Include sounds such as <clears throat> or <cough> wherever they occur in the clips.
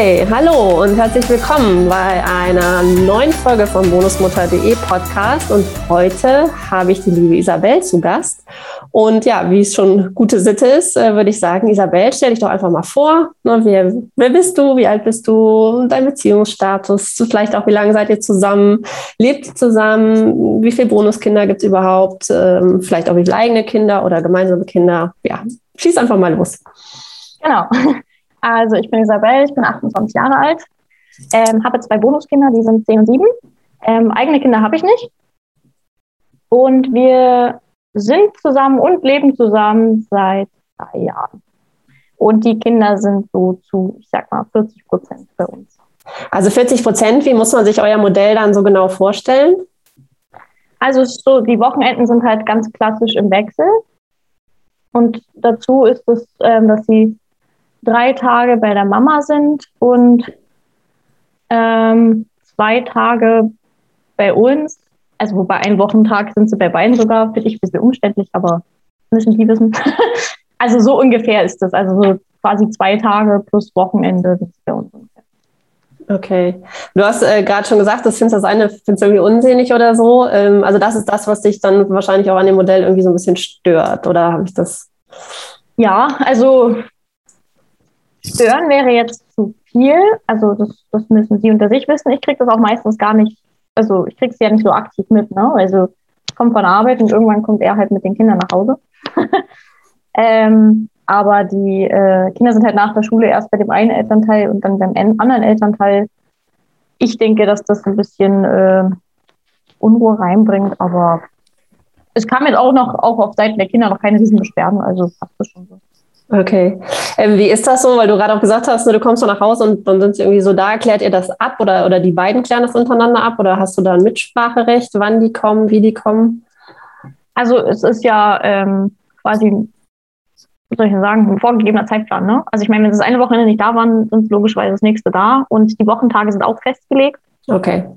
Hey, hallo und herzlich willkommen bei einer neuen Folge vom bonusmutter.de Podcast. Und heute habe ich die liebe Isabel zu Gast. Und ja, wie es schon gute Sitte ist, äh, würde ich sagen, Isabel, stell dich doch einfach mal vor. Ne, wer, wer bist du? Wie alt bist du? Dein Beziehungsstatus? Vielleicht auch, wie lange seid ihr zusammen? Lebt ihr zusammen? Wie viele Bonuskinder gibt es überhaupt? Ähm, vielleicht auch wie viele eigene Kinder oder gemeinsame Kinder? Ja, schieß einfach mal los. Genau. Also ich bin Isabel, ich bin 28 Jahre alt, ähm, habe zwei Bonuskinder, die sind 10 und 7. Ähm, eigene Kinder habe ich nicht. Und wir sind zusammen und leben zusammen seit drei Jahren. Und die Kinder sind so zu, ich sag mal, 40 Prozent bei uns. Also 40 Prozent, wie muss man sich euer Modell dann so genau vorstellen? Also so, die Wochenenden sind halt ganz klassisch im Wechsel. Und dazu ist es, ähm, dass sie drei Tage bei der Mama sind und ähm, zwei Tage bei uns. Also wobei ein Wochentag sind sie bei beiden sogar, finde ich ein bisschen umständlich, aber müssen die wissen. <laughs> also so ungefähr ist das. Also so quasi zwei Tage plus Wochenende sind sie bei uns ungefähr. Okay. Du hast äh, gerade schon gesagt, das findest das eine findest irgendwie unsinnig oder so. Ähm, also das ist das, was dich dann wahrscheinlich auch an dem Modell irgendwie so ein bisschen stört, oder habe ich das? Ja, also stören wäre jetzt zu viel. Also das, das müssen Sie unter sich wissen. Ich kriege das auch meistens gar nicht, also ich kriege es ja nicht so aktiv mit. Ne? Also ich komme von Arbeit und irgendwann kommt er halt mit den Kindern nach Hause. <laughs> ähm, aber die äh, Kinder sind halt nach der Schule erst bei dem einen Elternteil und dann beim anderen Elternteil. Ich denke, dass das ein bisschen äh, Unruhe reinbringt, aber es kam jetzt auch noch auch auf Seiten der Kinder noch keine riesen Beschwerden, also passt das schon so. Okay. Ähm, wie ist das so? Weil du gerade auch gesagt hast, ne, du kommst so nach Hause und dann sind sie irgendwie so da. Klärt ihr das ab oder, oder die beiden klären das untereinander ab? Oder hast du da ein Mitspracherecht, wann die kommen, wie die kommen? Also es ist ja ähm, quasi, wie soll ich denn sagen, ein vorgegebener Zeitplan. Ne? Also ich meine, wenn es eine Wochenende nicht da waren, sind logischerweise das nächste da. Und die Wochentage sind auch festgelegt. Okay.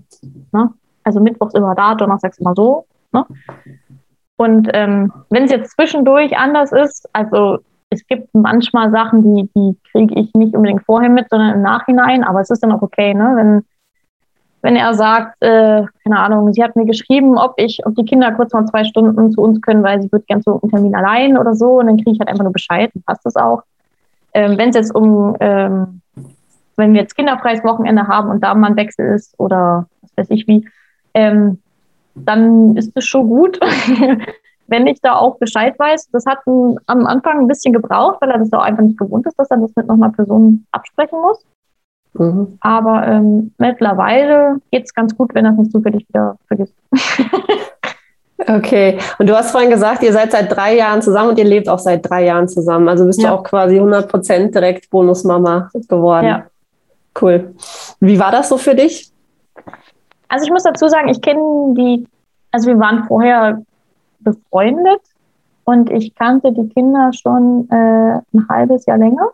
Ne? Also Mittwochs immer da, Donnerstags immer so. Ne? Und ähm, wenn es jetzt zwischendurch anders ist, also es gibt manchmal Sachen, die, die kriege ich nicht unbedingt vorher mit, sondern im Nachhinein, aber es ist dann auch okay, ne? Wenn, wenn er sagt, äh, keine Ahnung, sie hat mir geschrieben, ob ich, ob die Kinder kurz mal zwei Stunden zu uns können, weil sie wird gerne so einen Termin allein oder so, und dann kriege ich halt einfach nur Bescheid, dann passt das auch. Ähm, wenn es jetzt um, ähm, wenn wir jetzt kinderfreies Wochenende haben und da mal ein Wechsel ist oder was weiß ich wie, ähm, dann ist es schon gut. <laughs> wenn ich da auch Bescheid weiß. Das hat am Anfang ein bisschen gebraucht, weil er das auch einfach nicht gewohnt ist, dass er das mit nochmal Personen absprechen muss. Mhm. Aber ähm, mittlerweile geht es ganz gut, wenn er es nicht zufällig wieder vergisst. <laughs> okay. Und du hast vorhin gesagt, ihr seid seit drei Jahren zusammen und ihr lebt auch seit drei Jahren zusammen. Also bist ja. du auch quasi 100 Prozent direkt Bonusmama geworden. Ja. Cool. Wie war das so für dich? Also ich muss dazu sagen, ich kenne die, also wir waren vorher befreundet und ich kannte die Kinder schon äh, ein halbes Jahr länger.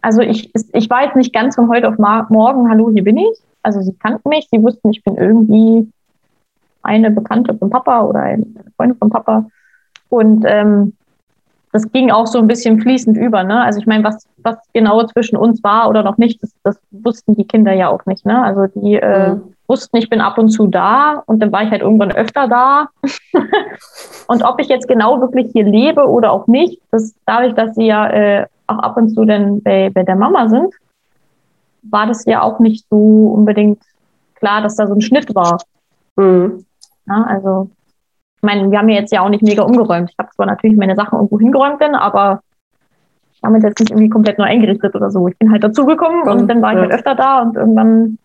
Also ich, ich war jetzt nicht ganz von heute auf morgen, hallo, hier bin ich. Also sie kannten mich, sie wussten, ich bin irgendwie eine Bekannte von Papa oder eine Freundin von Papa. Und ähm, das ging auch so ein bisschen fließend über. Ne? Also ich meine, was, was genau zwischen uns war oder noch nicht, das, das wussten die Kinder ja auch nicht. Ne? Also die äh, mhm. wussten, ich bin ab und zu da und dann war ich halt irgendwann öfter da. <laughs> und ob ich jetzt genau wirklich hier lebe oder auch nicht, das dadurch, dass sie ja äh, auch ab und zu dann bei, bei der Mama sind, war das ja auch nicht so unbedingt klar, dass da so ein Schnitt war. Mhm. Ja, also ich meine, wir haben ja jetzt ja auch nicht mega umgeräumt. Ich habe zwar natürlich meine Sachen irgendwo hingeräumt, bin, aber damit jetzt nicht irgendwie komplett neu eingerichtet oder so. Ich bin halt dazugekommen und dann war ich halt öfter da und irgendwann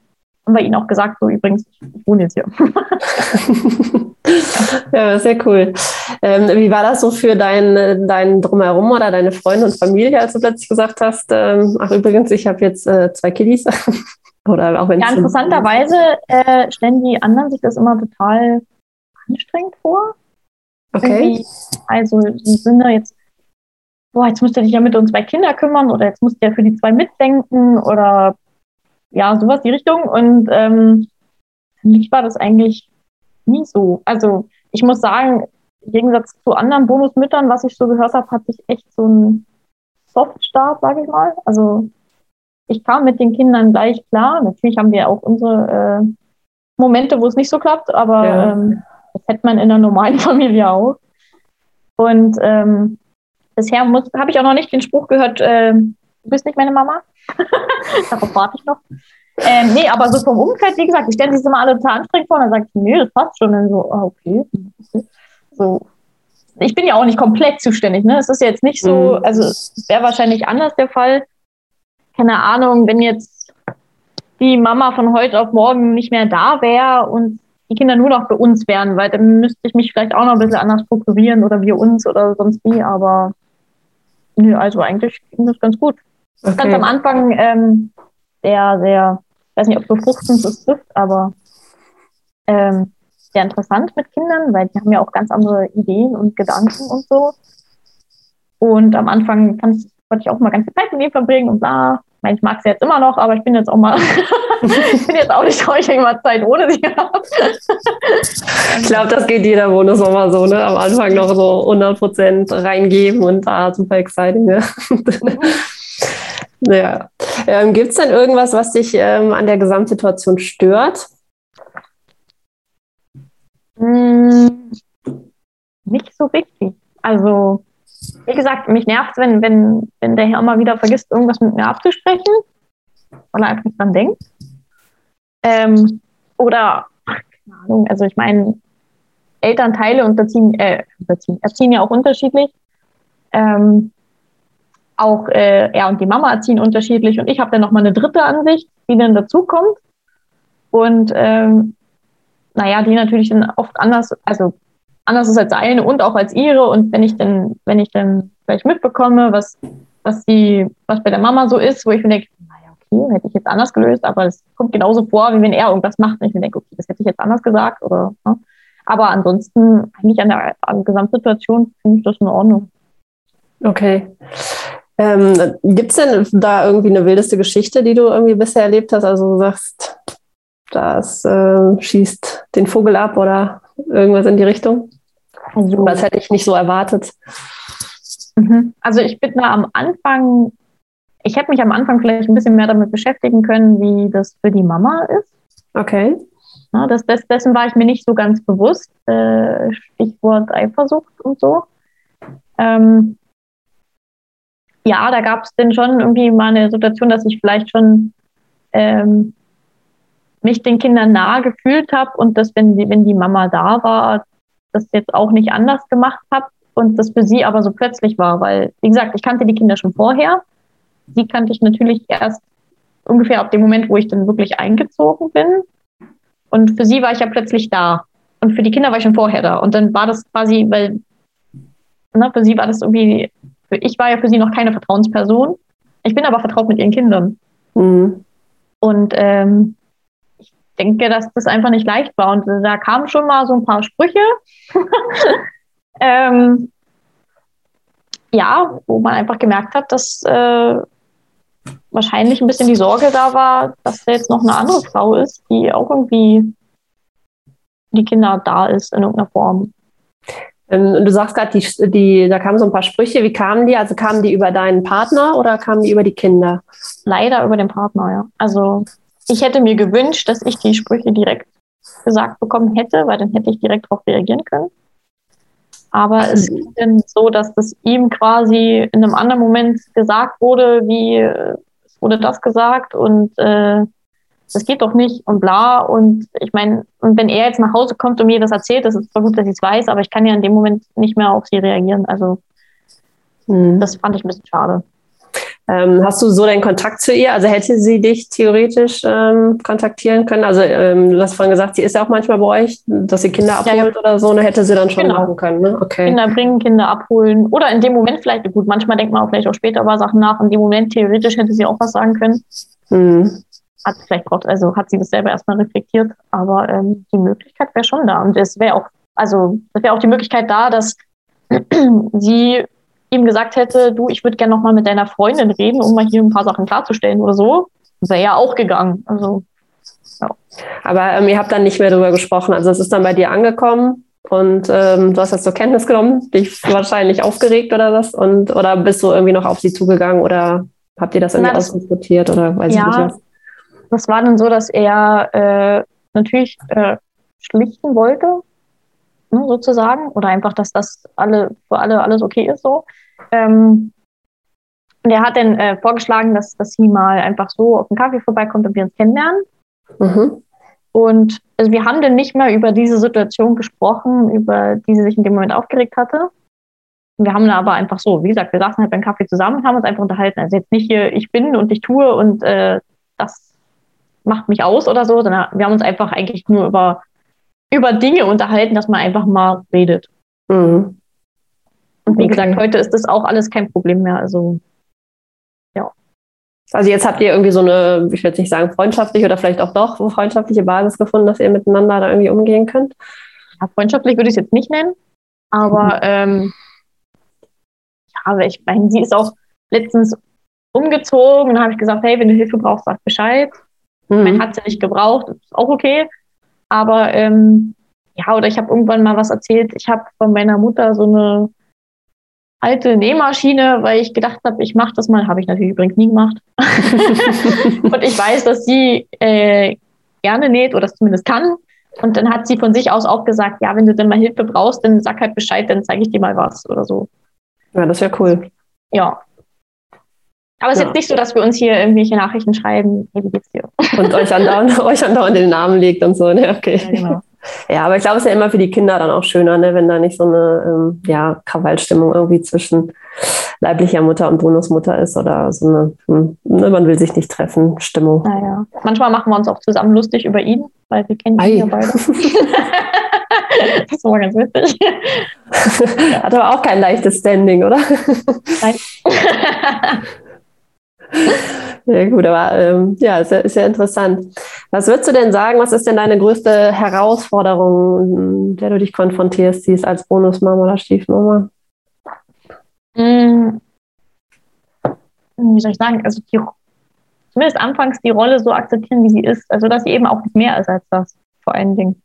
haben wir ihnen auch gesagt, so übrigens, ich wohne jetzt hier. <laughs> ja, sehr cool. Ähm, wie war das so für dein, dein Drumherum oder deine Freunde und Familie, als du plötzlich gesagt hast, ähm, ach übrigens, ich habe jetzt äh, zwei Kiddies? <laughs> oder auch wenn ja, interessanterweise äh, stellen die anderen sich das immer total anstrengend vor. Okay. also im Sinne jetzt, boah, jetzt müsst ihr dich ja mit uns zwei Kinder kümmern oder jetzt musst ihr ja für die zwei mitdenken oder ja, sowas die Richtung. Und ähm, für mich war das eigentlich nie so. Also ich muss sagen, im Gegensatz zu anderen Bonusmüttern, was ich so gehört habe, hatte ich echt so einen Softstart, sage ich mal. Also ich kam mit den Kindern gleich klar. Natürlich haben wir auch unsere äh, Momente, wo es nicht so klappt, aber ja. ähm, das hätte man in einer normalen <laughs> Familie auch. Und ähm, bisher habe ich auch noch nicht den Spruch gehört, äh, du bist nicht meine Mama. <laughs> Darauf warte ich noch. Ähm, nee, aber so vom Umfeld, wie gesagt, die stellen sich immer alle total anstrengend vor und dann sage ich, nee, das passt schon. Und dann so, ah, okay. So. Ich bin ja auch nicht komplett zuständig, ne? Es ist jetzt nicht so, mhm. also es wäre wahrscheinlich anders der Fall. Keine Ahnung, wenn jetzt die Mama von heute auf morgen nicht mehr da wäre und die Kinder nur noch bei uns wären, weil dann müsste ich mich vielleicht auch noch ein bisschen anders strukturieren oder wir uns oder sonst wie, aber nö, also eigentlich ging das ganz gut. Okay. Ganz am Anfang ähm, sehr, sehr ich weiß nicht, ob befruchtend es trifft, aber ähm, sehr interessant mit Kindern, weil die haben ja auch ganz andere Ideen und Gedanken und so. Und am Anfang fand ich, wollte ich auch mal ganz viel Zeit mit ihnen verbringen und bla. Ich mag sie jetzt immer noch, aber ich bin jetzt auch mal, <laughs> ich bin jetzt auch nicht traurig, wenn ich mal Zeit ohne sie habe. ich glaube, das geht jeder Bonusmama so, ne? Am Anfang noch so 100 Prozent reingeben und da ah, super exciting, ne? Mhm. <laughs> Ja. Ähm, Gibt es denn irgendwas, was dich ähm, an der Gesamtsituation stört? Hm, nicht so richtig. Also, wie gesagt, mich nervt, wenn, wenn, wenn der Herr mal wieder vergisst, irgendwas mit mir abzusprechen, weil er einfach nicht dran denkt. Ähm, oder, keine Ahnung, also ich meine, Elternteile unterziehen, äh, unterziehen, erziehen ja auch unterschiedlich. Ähm, auch äh, er und die Mama erziehen unterschiedlich und ich habe dann noch mal eine dritte Ansicht, die dann dazukommt. Und ähm, naja, die natürlich dann oft anders, also anders ist als seine und auch als ihre. Und wenn ich dann, wenn ich dann vielleicht mitbekomme, was, was die, was bei der Mama so ist, wo ich mir denke, naja, okay, hätte ich jetzt anders gelöst, aber es kommt genauso vor, wie wenn er irgendwas macht. Und ich mir denke, okay, das hätte ich jetzt anders gesagt oder. Ne? Aber ansonsten, eigentlich an der, an der Gesamtsituation finde ich das in Ordnung. Okay. Ähm, Gibt es denn da irgendwie eine wildeste Geschichte, die du irgendwie bisher erlebt hast? Also du sagst, das äh, schießt den Vogel ab oder irgendwas in die Richtung? Also, das hätte ich nicht so erwartet. Mhm. Also ich bin da am Anfang, ich hätte mich am Anfang vielleicht ein bisschen mehr damit beschäftigen können, wie das für die Mama ist. Okay. Ja, das, das, dessen war ich mir nicht so ganz bewusst. Äh, Stichwort Eifersucht und so. Ähm, ja, da gab es denn schon irgendwie mal eine Situation, dass ich vielleicht schon ähm, mich den Kindern nahe gefühlt habe und dass, wenn die, wenn die Mama da war, das jetzt auch nicht anders gemacht habe und das für sie aber so plötzlich war, weil, wie gesagt, ich kannte die Kinder schon vorher. Sie kannte ich natürlich erst ungefähr ab dem Moment, wo ich dann wirklich eingezogen bin. Und für sie war ich ja plötzlich da. Und für die Kinder war ich schon vorher da. Und dann war das quasi, weil ne, für sie war das irgendwie ich war ja für sie noch keine Vertrauensperson. Ich bin aber vertraut mit ihren Kindern. Mhm. Und ähm, denke, dass das einfach nicht leicht war. Und da kamen schon mal so ein paar Sprüche. <laughs> ähm, ja, wo man einfach gemerkt hat, dass äh, wahrscheinlich ein bisschen die Sorge da war, dass da jetzt noch eine andere Frau ist, die auch irgendwie die Kinder da ist in irgendeiner Form. Ähm, du sagst gerade, die, die, da kamen so ein paar Sprüche. Wie kamen die? Also kamen die über deinen Partner oder kamen die über die Kinder? Leider über den Partner, ja. Also ich hätte mir gewünscht, dass ich die Sprüche direkt gesagt bekommen hätte, weil dann hätte ich direkt darauf reagieren können. Aber es ist dann so, dass das ihm quasi in einem anderen Moment gesagt wurde, wie es wurde das gesagt und äh, das geht doch nicht und bla. Und ich meine, und wenn er jetzt nach Hause kommt und mir das erzählt, das ist zwar gut, dass ich es weiß, aber ich kann ja in dem Moment nicht mehr auf sie reagieren. Also hm. das fand ich ein bisschen schade. Ähm, hast du so den Kontakt zu ihr? Also hätte sie dich theoretisch ähm, kontaktieren können? Also ähm, du hast vorhin gesagt, sie ist ja auch manchmal bei euch, dass sie Kinder abholt ja, ja. oder so, ne? hätte sie dann schon genau. machen können. Ne? Okay. Kinder bringen, Kinder abholen oder in dem Moment vielleicht, gut, manchmal denkt man auch vielleicht auch später über Sachen nach, in dem Moment theoretisch hätte sie auch was sagen können. Mhm hat vielleicht braucht, also hat sie das selber erstmal reflektiert, aber ähm, die Möglichkeit wäre schon da. Und es wäre auch, also es wäre auch die Möglichkeit da, dass <clears throat> sie ihm gesagt hätte, du, ich würde gerne nochmal mit deiner Freundin reden, um mal hier ein paar Sachen klarzustellen oder so. Wäre ja auch gegangen. Also, ja. Aber ähm, ihr habt dann nicht mehr darüber gesprochen. Also es ist dann bei dir angekommen und ähm, du hast das zur Kenntnis genommen, dich wahrscheinlich aufgeregt oder was? Und oder bist du irgendwie noch auf sie zugegangen oder Habt ihr das irgendwie Na, ausdiskutiert oder weiß ja, ich nicht was? Das war dann so, dass er äh, natürlich äh, schlichten wollte, ne, sozusagen, oder einfach, dass das alle für alle alles okay ist so. Ähm, und er hat dann äh, vorgeschlagen, dass, dass sie mal einfach so auf den Kaffee vorbeikommt und wir uns kennenlernen. Mhm. Und also wir haben dann nicht mehr über diese Situation gesprochen, über die sie sich in dem Moment aufgeregt hatte. Wir haben da aber einfach so, wie gesagt, wir saßen halt beim Kaffee zusammen und haben uns einfach unterhalten. Also jetzt nicht hier, ich bin und ich tue und äh, das macht mich aus oder so, sondern wir haben uns einfach eigentlich nur über, über Dinge unterhalten, dass man einfach mal redet. Mhm. Und wie okay. gesagt, heute ist das auch alles kein Problem mehr. Also also jetzt habt ihr irgendwie so eine, ich jetzt nicht sagen freundschaftliche oder vielleicht auch doch freundschaftliche Basis gefunden, dass ihr miteinander da irgendwie umgehen könnt? Ja, freundschaftlich würde ich es jetzt nicht nennen, aber mhm. ähm, ja, ich meine, sie ist auch letztens umgezogen und habe ich gesagt, hey, wenn du Hilfe brauchst, sag Bescheid. Mhm. Ich meine, hat sie nicht gebraucht, ist auch okay. Aber ähm, ja, oder ich habe irgendwann mal was erzählt. Ich habe von meiner Mutter so eine alte Nähmaschine, weil ich gedacht habe, ich mache das mal. Habe ich natürlich übrigens nie gemacht. <laughs> und ich weiß, dass sie äh, gerne näht oder das zumindest kann. Und dann hat sie von sich aus auch gesagt, ja, wenn du denn mal Hilfe brauchst, dann sag halt Bescheid, dann zeige ich dir mal was oder so. Ja, das wäre cool. Ja. Aber es ja. ist jetzt nicht so, dass wir uns hier irgendwelche Nachrichten schreiben, hey, wie geht's dir? Und euch andauernd, <laughs> euch andauernd den Namen legt und so, ne? Okay. Ja, genau. Ja, aber ich glaube, es ist ja immer für die Kinder dann auch schöner, ne, wenn da nicht so eine ähm, ja, Krawallstimmung irgendwie zwischen leiblicher Mutter und Bonusmutter ist oder so eine, hm, ne, man will sich nicht treffen, Stimmung. Naja. Manchmal machen wir uns auch zusammen lustig über ihn, weil wir kennen ihn ja beide. <laughs> das ist aber ganz witzig. <laughs> Hat aber auch kein leichtes Standing, oder? Nein. Ja, gut, aber ähm, ja, ist ja, ist ja interessant. Was würdest du denn sagen, was ist denn deine größte Herausforderung, der du dich konfrontierst, siehst als Bonusmama oder Stiefmama? Hm. Wie soll ich sagen? Also die, zumindest anfangs die Rolle so akzeptieren, wie sie ist. Also dass sie eben auch nicht mehr ist als das, vor allen Dingen.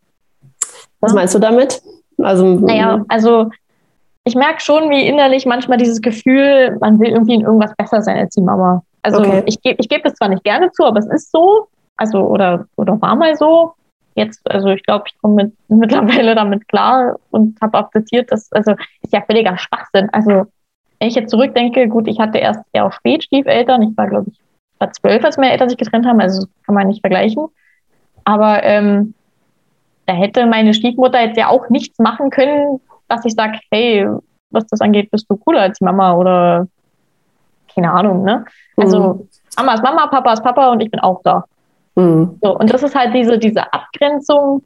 Was meinst du damit? Also, naja, also ich merke schon, wie innerlich manchmal dieses Gefühl, man will irgendwie in irgendwas besser sein als die Mama. Also okay. ich gebe ich geb das zwar nicht gerne zu, aber es ist so. Also oder, oder war mal so. Jetzt, also ich glaube, ich komme mit, <laughs> mittlerweile damit klar und habe akzeptiert, dass, also ist ja völliger Schwachsinn. Also wenn ich jetzt zurückdenke, gut, ich hatte erst eher auch spät Stiefeltern. Ich war, glaube ich, war zwölf, als meine Eltern sich getrennt haben, also kann man nicht vergleichen. Aber ähm, da hätte meine Stiefmutter jetzt ja auch nichts machen können, dass ich sage, hey, was das angeht, bist du cooler als Mama oder keine Ahnung, ne? Also mhm. Mama ist Mama, Papa ist Papa und ich bin auch da. Mhm. So, und das ist halt diese, diese Abgrenzung,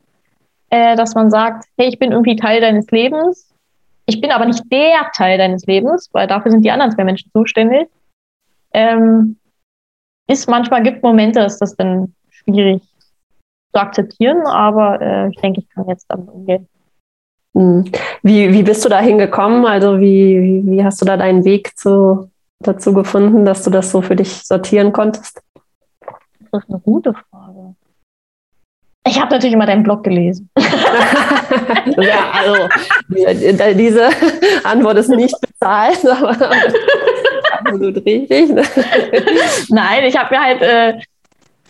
äh, dass man sagt, hey, ich bin irgendwie Teil deines Lebens. Ich bin aber nicht der Teil deines Lebens, weil dafür sind die anderen zwei Menschen zuständig. Ähm, ist manchmal gibt Momente, ist das dann schwierig zu akzeptieren, aber äh, ich denke, ich kann jetzt damit umgehen. Mhm. Wie, wie bist du da hingekommen? Also wie, wie hast du da deinen Weg zu, dazu gefunden, dass du das so für dich sortieren konntest? Das ist eine gute Frage. Ich habe natürlich immer deinen Blog gelesen. <laughs> ja, also diese Antwort ist nicht bezahlt, <laughs> aber absolut richtig. Nein, ich habe mir halt, äh,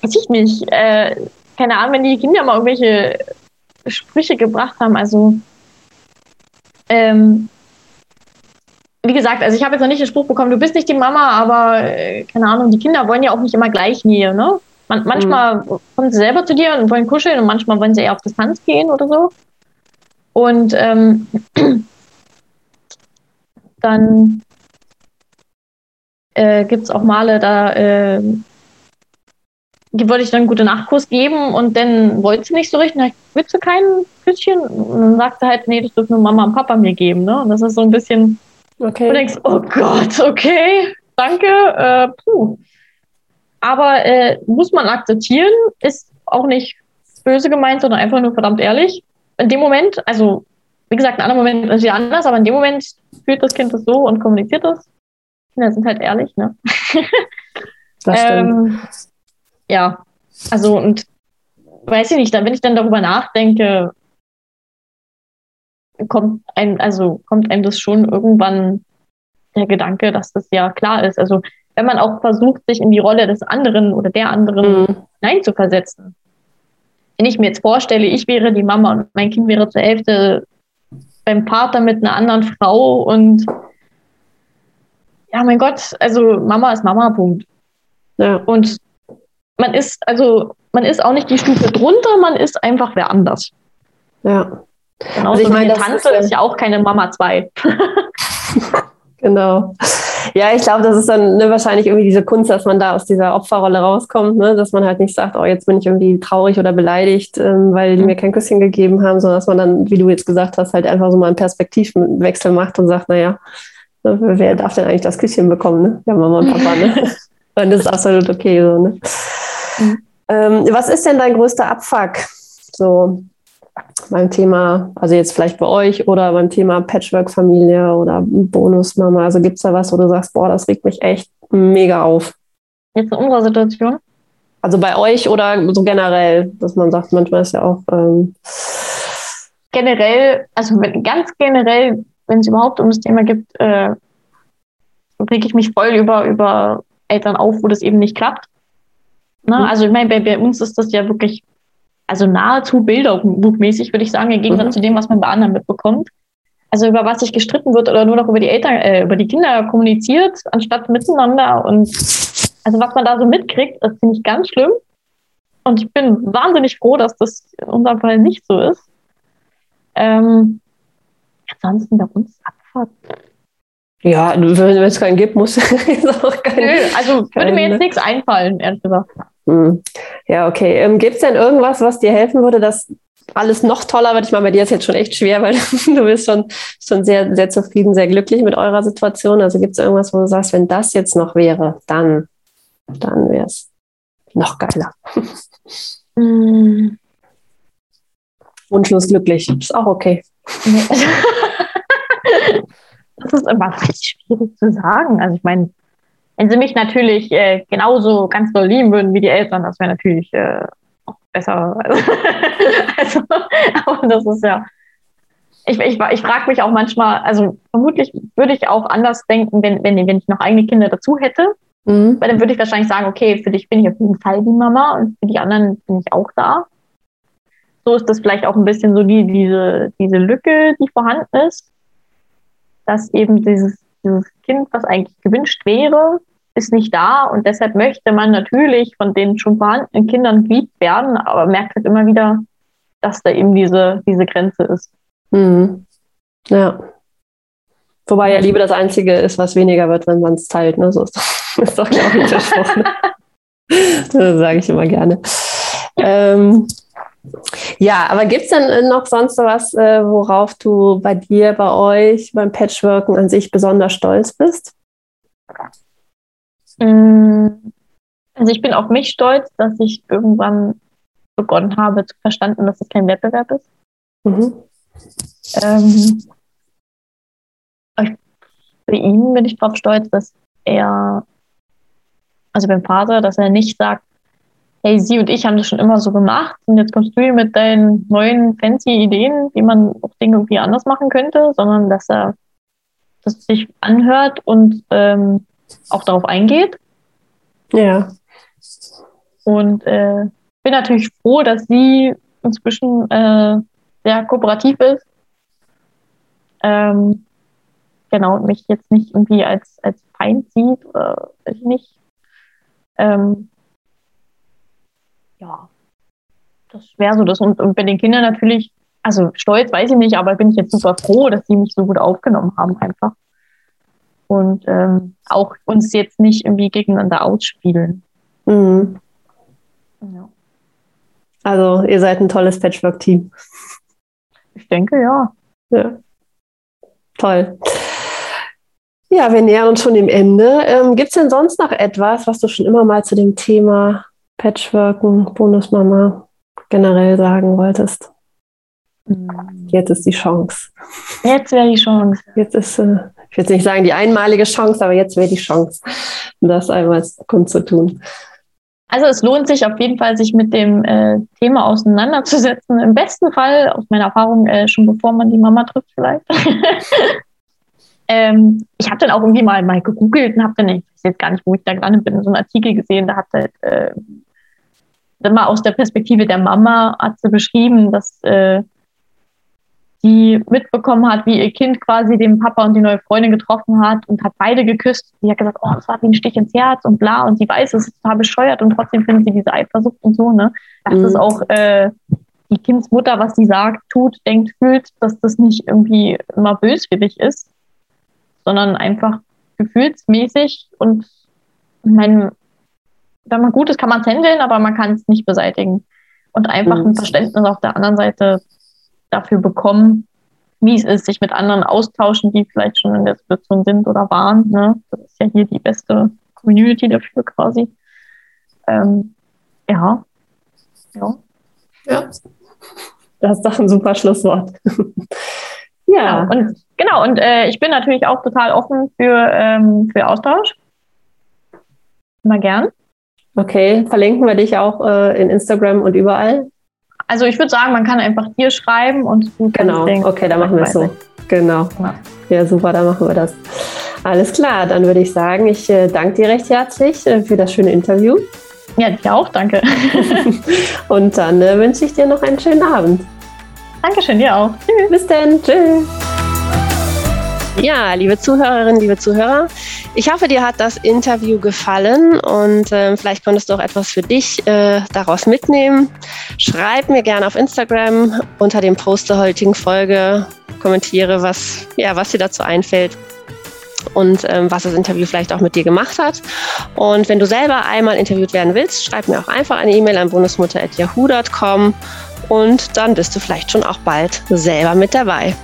weiß ich nicht, äh, keine Ahnung, wenn die Kinder mal irgendwelche Sprüche gebracht haben, also ähm, wie gesagt, also ich habe jetzt noch nicht den Spruch bekommen, du bist nicht die Mama, aber äh, keine Ahnung, die Kinder wollen ja auch nicht immer gleich Nähe, ne? Man, manchmal mhm. kommen sie selber zu dir und wollen kuscheln und manchmal wollen sie eher auf Distanz gehen oder so. Und ähm, <clears throat> dann äh, gibt es auch Male, da äh, wollte ich dann einen gute Nachtkurs geben und dann wollte sie nicht so richtig. Dann willst du kein Küsschen? Und dann sagt sie halt, nee, das dürfen nur Mama und Papa mir geben. Ne? Und das ist so ein bisschen, Okay. Du denkst, oh Gott, okay, danke. Äh, puh. Aber äh, muss man akzeptieren, ist auch nicht böse gemeint, sondern einfach nur verdammt ehrlich. In dem Moment, also wie gesagt, in anderen Momenten ist es ja anders, aber in dem Moment fühlt das Kind das so und kommuniziert das. Kinder sind halt ehrlich, ne? <laughs> Das stimmt. ähm, ja, also und weiß ich nicht, dann, wenn ich dann darüber nachdenke, kommt einem, also kommt einem das schon irgendwann der Gedanke, dass das ja klar ist. Also wenn man auch versucht, sich in die Rolle des anderen oder der anderen mhm. hineinzuversetzen. Wenn ich mir jetzt vorstelle, ich wäre die Mama und mein Kind wäre zur Hälfte beim Partner mit einer anderen Frau und ja, mein Gott, also Mama ist Mama, Punkt. Ja. Und man ist, also man ist auch nicht die Stufe drunter, man ist einfach wer anders. Ja. Genau, also ich meine, Tante ist, ja auch keine Mama 2. <laughs> genau. Ja, ich glaube, das ist dann ne, wahrscheinlich irgendwie diese Kunst, dass man da aus dieser Opferrolle rauskommt, ne? dass man halt nicht sagt, oh, jetzt bin ich irgendwie traurig oder beleidigt, ähm, weil die mhm. mir kein Küsschen gegeben haben, sondern dass man dann, wie du jetzt gesagt hast, halt einfach so mal einen Perspektivwechsel macht und sagt, naja, ne, wer darf denn eigentlich das Küsschen bekommen? Ne? Ja, Mama und Papa, ne? <laughs> das ist absolut okay. So, ne? Mhm. Ähm, was ist denn dein größter Abfuck? So, beim Thema, also jetzt vielleicht bei euch oder beim Thema Patchwork-Familie oder Bonusmama? Also gibt es da was, wo du sagst, boah, das regt mich echt mega auf? Jetzt in unserer Situation? Also bei euch oder so generell, dass man sagt, manchmal ist ja auch. Ähm generell, also ganz generell, wenn es überhaupt um das Thema gibt, äh, reg ich mich voll über, über Eltern auf, wo das eben nicht klappt. Ne? Mhm. Also ich meine, bei, bei uns ist das ja wirklich also nahezu bilderbuchmäßig, würde ich sagen, im Gegensatz mhm. zu dem, was man bei anderen mitbekommt. Also über was sich gestritten wird oder nur noch über die Eltern, äh, über die Kinder kommuniziert, anstatt miteinander. Und also was man da so mitkriegt, das finde ich ganz schlimm. Und ich bin wahnsinnig froh, dass das in unserem Fall nicht so ist. Ähm, ansonsten bei uns Abfahrt. Ja, wenn es keinen gibt, muss <laughs> es auch keinen. Nö, also würde mir jetzt nichts einfallen, ehrlich gesagt. Hm. Ja, okay. Ähm, Gibt es denn irgendwas, was dir helfen würde, dass alles noch toller wird? Ich meine, bei dir ist jetzt schon echt schwer, weil <laughs> du bist schon, schon sehr, sehr zufrieden, sehr glücklich mit eurer Situation. Also gibt es irgendwas, wo du sagst, wenn das jetzt noch wäre, dann, dann wäre es noch geiler. Mm. Wunschlos glücklich. Ist auch okay. <laughs> das ist immer schwierig zu sagen. Also ich meine, wenn sie mich natürlich äh, genauso ganz doll lieben würden wie die Eltern, das wäre natürlich äh, besser. <laughs> also, aber das ist ja. Ich, ich, ich frage mich auch manchmal, also vermutlich würde ich auch anders denken, wenn, wenn, wenn ich noch eigene Kinder dazu hätte. Mhm. Weil dann würde ich wahrscheinlich sagen, okay, für dich bin ich auf jeden Fall die Mama und für die anderen bin ich auch da. So ist das vielleicht auch ein bisschen so die, diese, diese Lücke, die vorhanden ist, dass eben dieses dieses Kind, was eigentlich gewünscht wäre, ist nicht da und deshalb möchte man natürlich von den schon vorhandenen Kindern geliebt werden, aber merkt halt immer wieder, dass da eben diese, diese Grenze ist. Mhm. Ja. Wobei ja Liebe das Einzige ist, was weniger wird, wenn man es teilt. Ne? So ist doch, <laughs> ist doch glaube ich, der Spruch. Ne? <laughs> Das sage ich immer gerne. Ähm, ja, aber gibt es denn noch sonst was, äh, worauf du bei dir, bei euch, beim Patchworken an sich besonders stolz bist? Mm, also ich bin auf mich stolz, dass ich irgendwann begonnen habe zu verstanden, dass es kein Wettbewerb ist. Mhm. Ähm, bei ihm bin ich darauf stolz, dass er, also beim Vater, dass er nicht sagt, hey, sie und ich haben das schon immer so gemacht und jetzt kommst du hier mit deinen neuen fancy Ideen, wie man auch Dinge irgendwie anders machen könnte, sondern dass er das sich anhört und ähm, auch darauf eingeht. Ja. Und äh, bin natürlich froh, dass sie inzwischen äh, sehr kooperativ ist. Ähm, genau, und mich jetzt nicht irgendwie als, als Feind sieht oder weiß ich nicht. Ähm, ja, das wäre so das. Und, und bei den Kindern natürlich, also stolz weiß ich nicht, aber bin ich jetzt super froh, dass sie mich so gut aufgenommen haben einfach. Und ähm, auch uns jetzt nicht irgendwie gegeneinander ausspielen. Mhm. Ja. Also ihr seid ein tolles Patchwork-Team. Ich denke, ja. ja. Toll. Ja, wir nähern uns schon dem Ende. Ähm, Gibt es denn sonst noch etwas, was du schon immer mal zu dem Thema Patchworken, Bonusmama generell sagen wolltest? Hm. Jetzt ist die Chance. Jetzt wäre die Chance. Jetzt ist, äh, ich will nicht sagen die einmalige Chance, aber jetzt wäre die Chance, das einmal kundzutun. Also es lohnt sich auf jeden Fall, sich mit dem äh, Thema auseinanderzusetzen. Im besten Fall, aus meiner Erfahrung, äh, schon bevor man die Mama trifft vielleicht. <laughs> ähm, ich habe dann auch irgendwie mal, mal gegoogelt und habe dann, ich weiß jetzt gar nicht, wo ich da gerade bin, so einen Artikel gesehen, da hat halt äh, mal aus der Perspektive der Mama hat sie beschrieben, dass äh, die mitbekommen hat, wie ihr Kind quasi den Papa und die neue Freundin getroffen hat und hat beide geküsst. Sie hat gesagt, oh, das war wie ein Stich ins Herz und bla. Und sie weiß, es ist total bescheuert und trotzdem findet sie diese Eifersucht und so. Ne? Das mhm. ist auch äh, die Kindsmutter, was sie sagt, tut, denkt, fühlt, dass das nicht irgendwie immer böswillig ist, sondern einfach gefühlsmäßig und ich meine, wenn man gut ist, kann man es handeln, aber man kann es nicht beseitigen. Und einfach mhm. ein Verständnis auf der anderen Seite dafür bekommen, wie es ist, sich mit anderen austauschen, die vielleicht schon in der Situation sind oder waren. Ne? Das ist ja hier die beste Community dafür quasi. Ähm, ja. ja. Ja. Das ist doch ein super Schlusswort. <laughs> ja. Genau, und, genau, und äh, ich bin natürlich auch total offen für, ähm, für Austausch. Immer gern. Okay, verlinken wir dich auch äh, in Instagram und überall. Also ich würde sagen, man kann einfach dir schreiben und du Genau, okay, dann machen wir es so. Genau. Ja. ja. super, dann machen wir das. Alles klar, dann würde ich sagen, ich äh, danke dir recht herzlich äh, für das schöne Interview. Ja, dir auch, danke. <laughs> <laughs> und dann äh, wünsche ich dir noch einen schönen Abend. Dankeschön, dir auch. Tschüss. Bis dann. Tschüss. Ja, liebe Zuhörerinnen, liebe Zuhörer, ich hoffe, dir hat das Interview gefallen und äh, vielleicht konntest du auch etwas für dich äh, daraus mitnehmen. Schreib mir gerne auf Instagram unter dem Post der heutigen Folge, kommentiere, was, ja, was dir dazu einfällt und ähm, was das Interview vielleicht auch mit dir gemacht hat. Und wenn du selber einmal interviewt werden willst, schreib mir auch einfach eine E-Mail an bundesmutter.yahoo.com und dann bist du vielleicht schon auch bald selber mit dabei.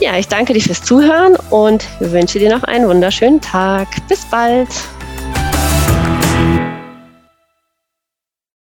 Ja, ich danke dir fürs Zuhören und wünsche dir noch einen wunderschönen Tag. Bis bald.